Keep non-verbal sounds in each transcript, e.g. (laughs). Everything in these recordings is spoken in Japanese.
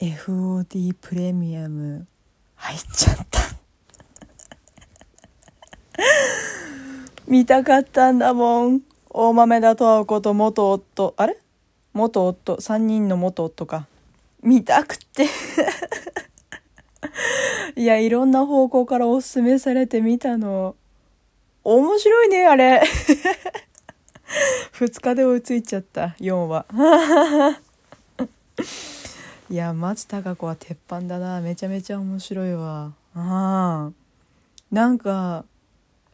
FOD プレミアム入っちゃった。見たかったんだもん。大豆田十和子と元夫。あれ？元夫？3人の元夫か。見たくって。(laughs) いやいろんな方向からおすすめされて見たの。面白いねあれ。(laughs) 2日で追いついちゃった4話いや松たか子は鉄板だな。めちゃめちゃ面白いわ。あなんか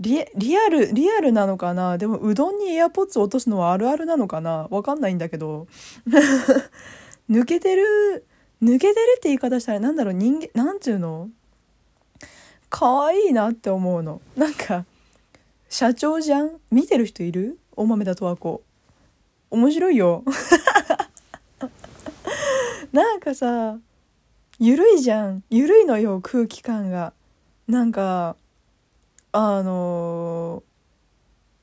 リリアルリアルなのかな？でもうどんにエアポッツ落とすのはあるあるなのかな？わかんないんだけど。(laughs) 抜けてる抜けてるって言い方したらなんだろう？人間なんつうの？可愛いなって思うの。なんか社長じゃん？見てる人いる？大豆田十和子。面白いよ。(laughs) なんかさゆるいじゃん。ゆるいのよ空気感が。なんかあの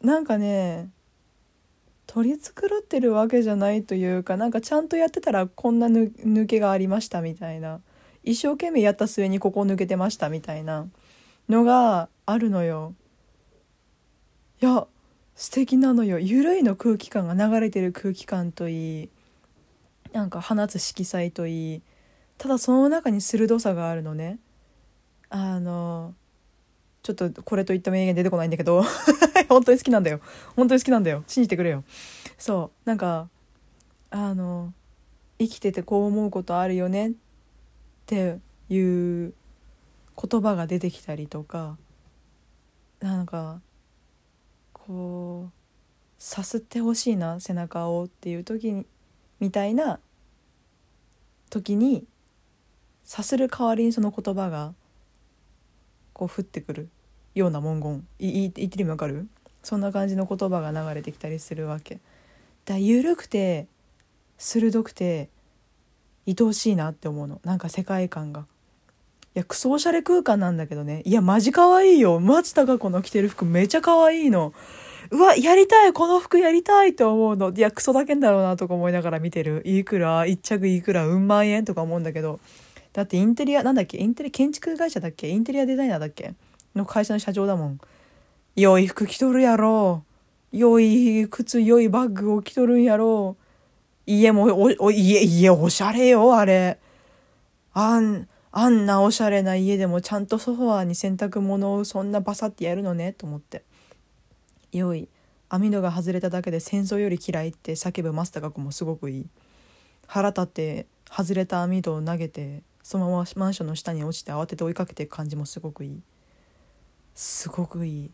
ー、なんかね取り繕ってるわけじゃないというかなんかちゃんとやってたらこんな抜けがありましたみたいな。一生懸命やった末にここ抜けてましたみたいな。のがあるのよ。いや素敵なのよ。ゆるいの空気感が流れてる空気感といい。なんか放つ色彩といい。ただその中に鋭さがあるのね。あのちょっとこれといった名言出てこないんだけど。(laughs) 本当に好きなんだよ。本当に好きなんだよ。信じてくれよ。そう。なんかあの生きててこう思うことあるよね。っていう言葉が出てきたりとか。なんかこうさすってほしいな背中をっていう時にみたいな時にさする代わりにその言葉がこう降ってくるような文言。言ってる意味わかる？そんな感じの言葉が流れてきたりするわけ。だ緩くて鋭くて愛おしいなって思うの。なんか世界観が。いやクソおしゃれ空間なんだけどね。いやマジ可愛いよ。松たか子の着てる服めちゃ可愛いの。うわやりたいこの服やりたいって思うのいやクソだけんだろうなとか思いながら見てるいくら一着いくらうん万円とか思うんだけどだってインテリアなんだっけ？インテリ建築会社だっけ？インテリアデザイナーだっけ？の会社の社長だもん。良い服着とるやろ。良い靴、良いバッグを着とるんやろ。家もお、お、家、家おしゃれよ、あれ。あん、あんなおしゃれな家でもちゃんとソファーに洗濯物をそんなバサってやるのね、と思って。良い。網戸が外れただけで戦争より嫌いって叫ぶマスターがもすごくいい。腹立って外れた網戸を投げてそのままマンションの下に落ちて慌てて追いかけていく感じもすごくいい。すごくいい。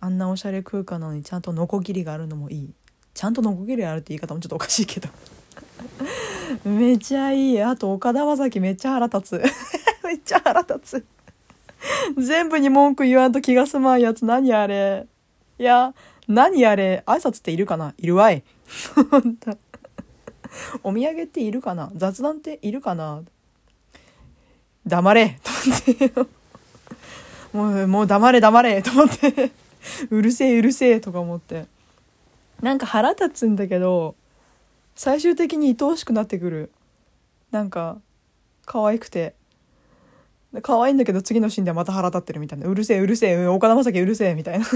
あんなおしゃれ空間なのにちゃんとノコギリがあるのもいい。ちゃんとノコギリあるって言い方もちょっとおかしいけど。(laughs) めちゃいい。あと岡田将生めっちゃ腹立つ。(laughs) めっちゃ腹立つ。全部に文句言わんと気が済まんやつ。何あれ。いや何あれ挨拶っているかな？いるわい。(laughs) お土産っているかな？雑談っているかな？黙れ。と思って。もうもう黙れ黙れ。と思って。うるせえうるせえ。とか思って。なんか腹立つんだけど最終的に愛おしくなってくる。なんか可愛くて。可愛いんだけど次のシーンではまた腹立ってるみたいな。うるせえうるせえ。岡田将生うるせえみたいな。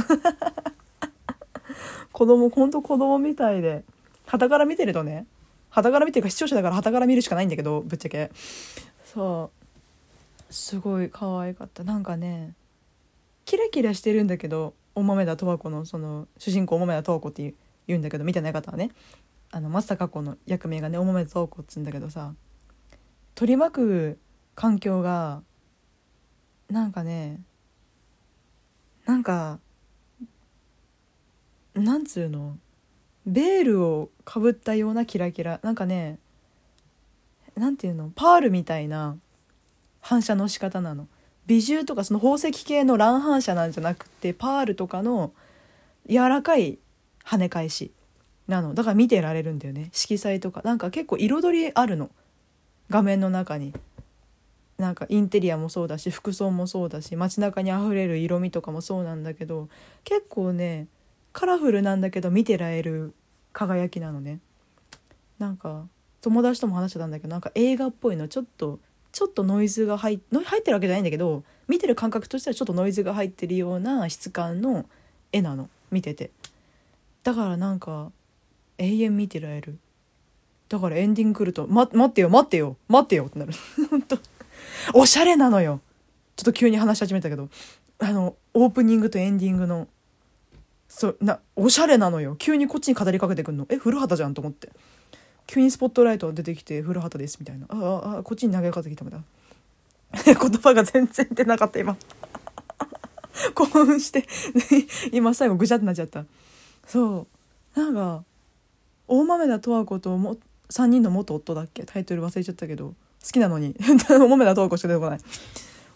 (laughs) 子供ほんと子供みたいで旗から見てるとね旗から見てるか視聴者だから旗から見るしかないんだけどぶっちゃけ。そう。すごい可愛かった。なんかねキラキラしてるんだけど大豆田十和子のその主人公大豆田十和子って言うんだけど見てない方はねあの松たか子の役名がね大豆田十和子っつうんだけどさ取り巻く環境がなんかねなんかなんつうの？ベールをかぶったようなキラキラ。なんかねなんていうの？パールみたいな反射の仕方なの。美獣とかその宝石系の乱反射なんじゃなくてパールとかの柔らかい跳ね返しなの。だから見てられるんだよね。色彩とか。なんか結構彩りあるの。画面の中に。なんかインテリアもそうだし服装もそうだし街中にあふれる色味とかもそうなんだけど結構ねカラフルなんだけど見てられる輝きなのね。なんか友達とも話してたんだけどなんか映画っぽいのちょっとちょっとノイズが入入ってるわけじゃないんだけど見てる感覚としてはちょっとノイズが入ってるような質感の絵なの。見てて。だからなんか永遠見てられる。だからエンディング来ると「ま、待ってよ待ってよ待ってよ」ってなる。(laughs) 本当。おしゃれなのよ。ちょっと急に話し始めたけど。あのオープニングとエンディングのそなおしゃれなのよ。急にこっちに語りかけてくんの。え古畑じゃんと思って。急にスポットライト出てきて古畑ですみたいな。あああこっちに投げかけてきたみたいな。(laughs) 言葉が全然出なかった今。(laughs) 興奮して (laughs) 今最後ぐちゃってなっちゃった。そう。なんか大豆田十和子とも3人の元夫だっけ？タイトル忘れちゃったけど。好きなのに。大豆田十和子しか出てこない。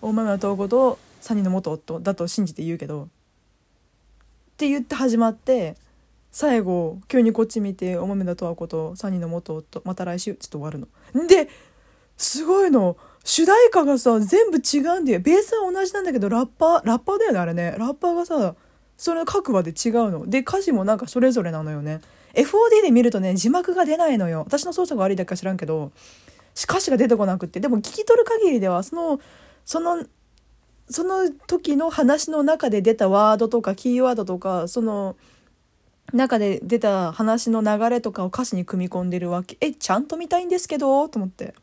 大豆田十和子と3人の元夫だと信じて言うけど。って言って始まって最後急にこっち見てお豆田十和子と3人の元夫また来週ちょっと終わるの。ですごいの。主題歌がさ全部違うんだよ。ベースは同じなんだけどラッパーラッパーだよねあれね。ラッパーがさそれ各話で違うの。で歌詞もなんかそれぞれなのよね。FOD で見るとね字幕が出ないのよ。私の操作が悪いだけか知らんけど歌詞が出てこなくって。でも聞き取る限りではそのそのその時の話の中で出たワードとかキーワードとかその中で出た話の流れとかを歌詞に組み込んでるわけ。えちゃんと見たいんですけど？と思って。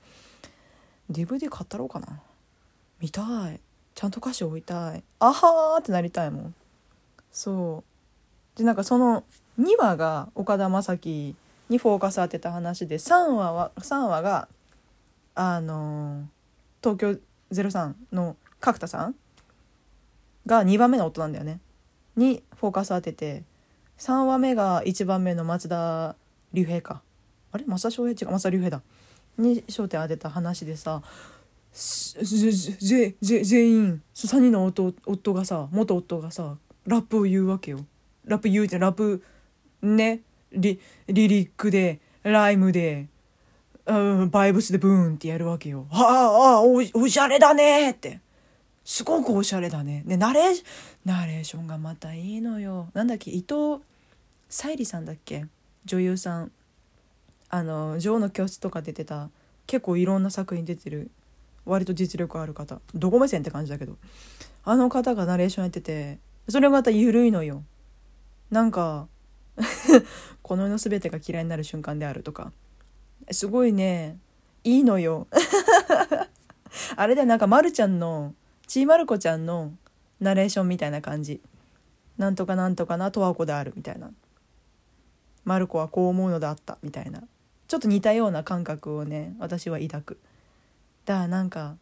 DVD 買ったろうかな？見たい。ちゃんと歌詞置いたい。あはーってなりたいもん。そう。でなんかその2話が岡田将生にフォーカス当てた話で3話は3話があの東京03の角田さんが2番目の夫なんだよね。にフォーカス当てて3話目が1番目の松田龍平か。あれ？松田翔平？違う松田龍平だ。に焦点当てた話でさ全員3人の夫夫がさ元夫がさラップを言うわけよ。ラップ言うってラップねリリリックでライムで、うん、バイブスでブーンってやるわけよ。はあ、ああ、おおしゃれだねって。すごくおしゃれだね。で、ナレー、ナレーションがまたいいのよ。なんだっけ、伊藤沙莉さんだっけ？女優さん。あの、女王の教室とか出てた、結構いろんな作品出てる、割と実力ある方。どこ目線って感じだけど。あの方がナレーションやってて、それがまた緩いのよ。なんか、(laughs) この世の全てが嫌いになる瞬間であるとかすごいねいいのよ (laughs) あれでなんかまるちゃんのちーまる子ちゃんのナレーションみたいな感じ。なんとかなんとかな十和子であるみたいな。まる子はこう思うのであったみたいな。ちょっと似たような感覚をね私は抱く。だからなんか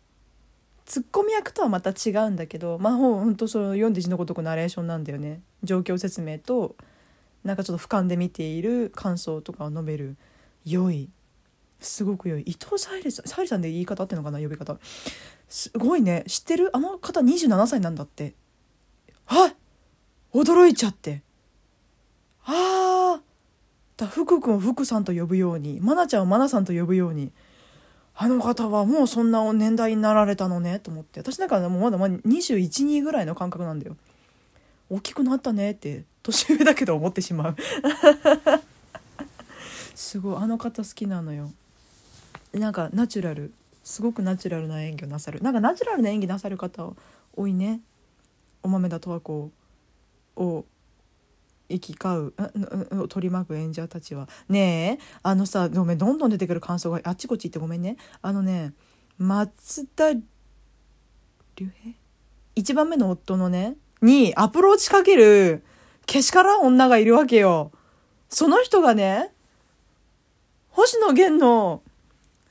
ツッコミ役とはまた違うんだけどまあほんとその読んで字のごとくナレーションなんだよね。状況説明となんかちょっと俯瞰で見ている感想とかを述べる。良いすごく良い。伊藤沙莉さん沙莉さんで言い方ってのかな呼び方。すごいね。知ってる？あの方27歳なんだって。はい。驚いちゃって。ああだ福君を福さんと呼ぶように愛菜ちゃんを愛菜さんと呼ぶようにあの方はもうそんな年代になられたのねと思って。私なんかもうまだまだ212ぐらいの感覚なんだよ。大きくなったねって年上だけど思ってしまう。(laughs) すごい。あの方好きなのよ。なんかナチュラル。すごくナチュラルな演技をなさる。なんかナチュラルな演技なさる方多いね。お豆田十和子を行き交う。取り巻く演者たちは。ねえあのさごめんどんどん出てくる感想があっちこっち行ってごめんね。あのね松田龍平？一番目の夫のねにアプローチかけるけしからん女がいるわけよ。その人がね、星野源の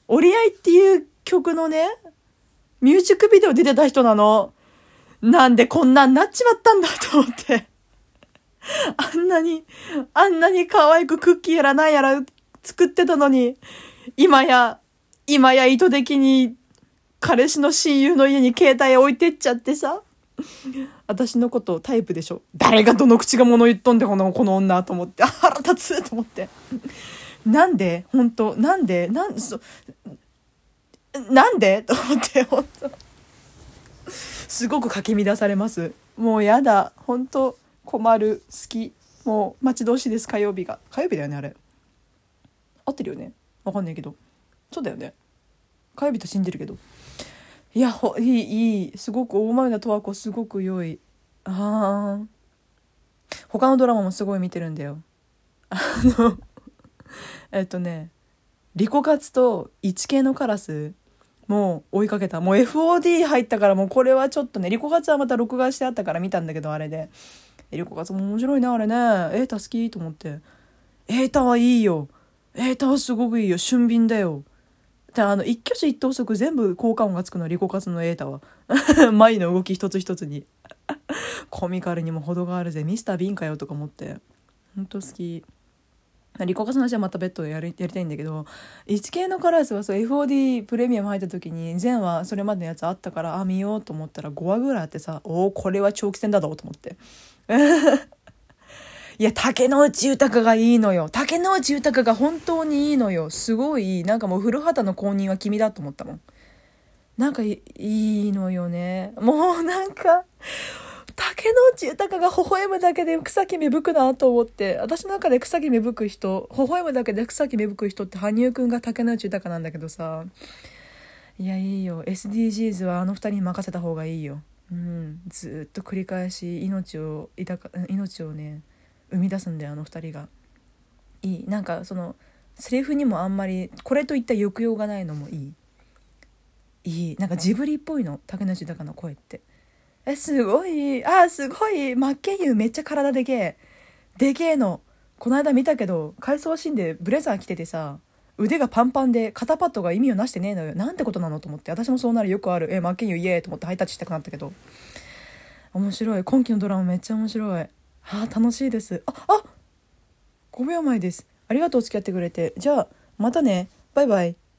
折り合いっていう曲のね、ミュージックビデオ出てた人なの。なんでこんなんなっちまったんだと思って。あんなに、あんなに可愛くクッキーやらなんやら作ってたのに、今や、今や意図的に彼氏の親友の家に携帯置いてっちゃってさ。私のことタイプでしょ誰がどの口が物言っとんでこのこの女と思って腹立つと思ってなんで？本当？なんで？なんそなんで？と思って本当。すごくかき乱されます。もうやだ。本当？困る。好き。もう待ち遠しいです。火曜日が。火曜日だよねあれ。合ってるよね？わかんないけど。そうだよね。火曜日と信じるけど。いやほいいいい。すごく大前田十和子すごく良い。ああ他のドラマもすごい見てるんだよ。あの (laughs) えっとねリコカツと一系のカラスもう追いかけた。もう FOD 入ったからもうこれはちょっとねリコカツはまた録画してあったから見たんだけどあれで。リコカツも面白いねあれね。エータ好きと思って。エータはいいよ。エータはすごくいいよ。俊敏だよ。であの一挙手一投足全部効果音がつくのリコカツのエータは。(laughs) 眉の動き一つ一つに。コミカルにも程があるぜ。ミスター・ビンかよとか思って。ほんと好き。リコカスの話はまた別途やり (laughs) やりたいんだけど 1K のカラスはそう FOD プレミアム入った時に前話それまでのやつあったからあ見ようと思ったら5話ぐらいあってさおおこれは長期戦だぞと思って。(laughs) いや竹野内豊がいいのよ。竹野内豊が本当にいいのよ。すごいなんかもう古畑の公認は君だと思ったもん。なんかいいのよね。もうなんか竹野内豊が微笑むだけで草木芽吹くなと思って私の中で草木芽吹く人微笑むだけで草木芽吹く人って羽生くんが竹野内豊なんだけどさ。いやいいよ。SDGs はあの二人に任せた方がいいよ、うん、ずっと繰り返し命を命をね生み出すんだよあの二人が。いい。なんかそのセリフにもあんまりこれといった抑揚がないのもいい。いい。なんかジブリっぽいの。竹野内豊の声って。え、すごい。あ、すごい。真剣佑めっちゃ体でけえ。でけえの。この間見たけど、回想シーンでブレザー着ててさ、腕がパンパンで肩パッドが意味をなしてねえのよ。なんてことなのと思って。私もそうなるよくある。え、真剣佑イエーと思ってハイタッチしたくなったけど。面白い。今期のドラマめっちゃ面白い。はあ、楽しいです。あ、あ !5 秒前です。ありがとう、付き合ってくれて。じゃあ、またね。バイバイ。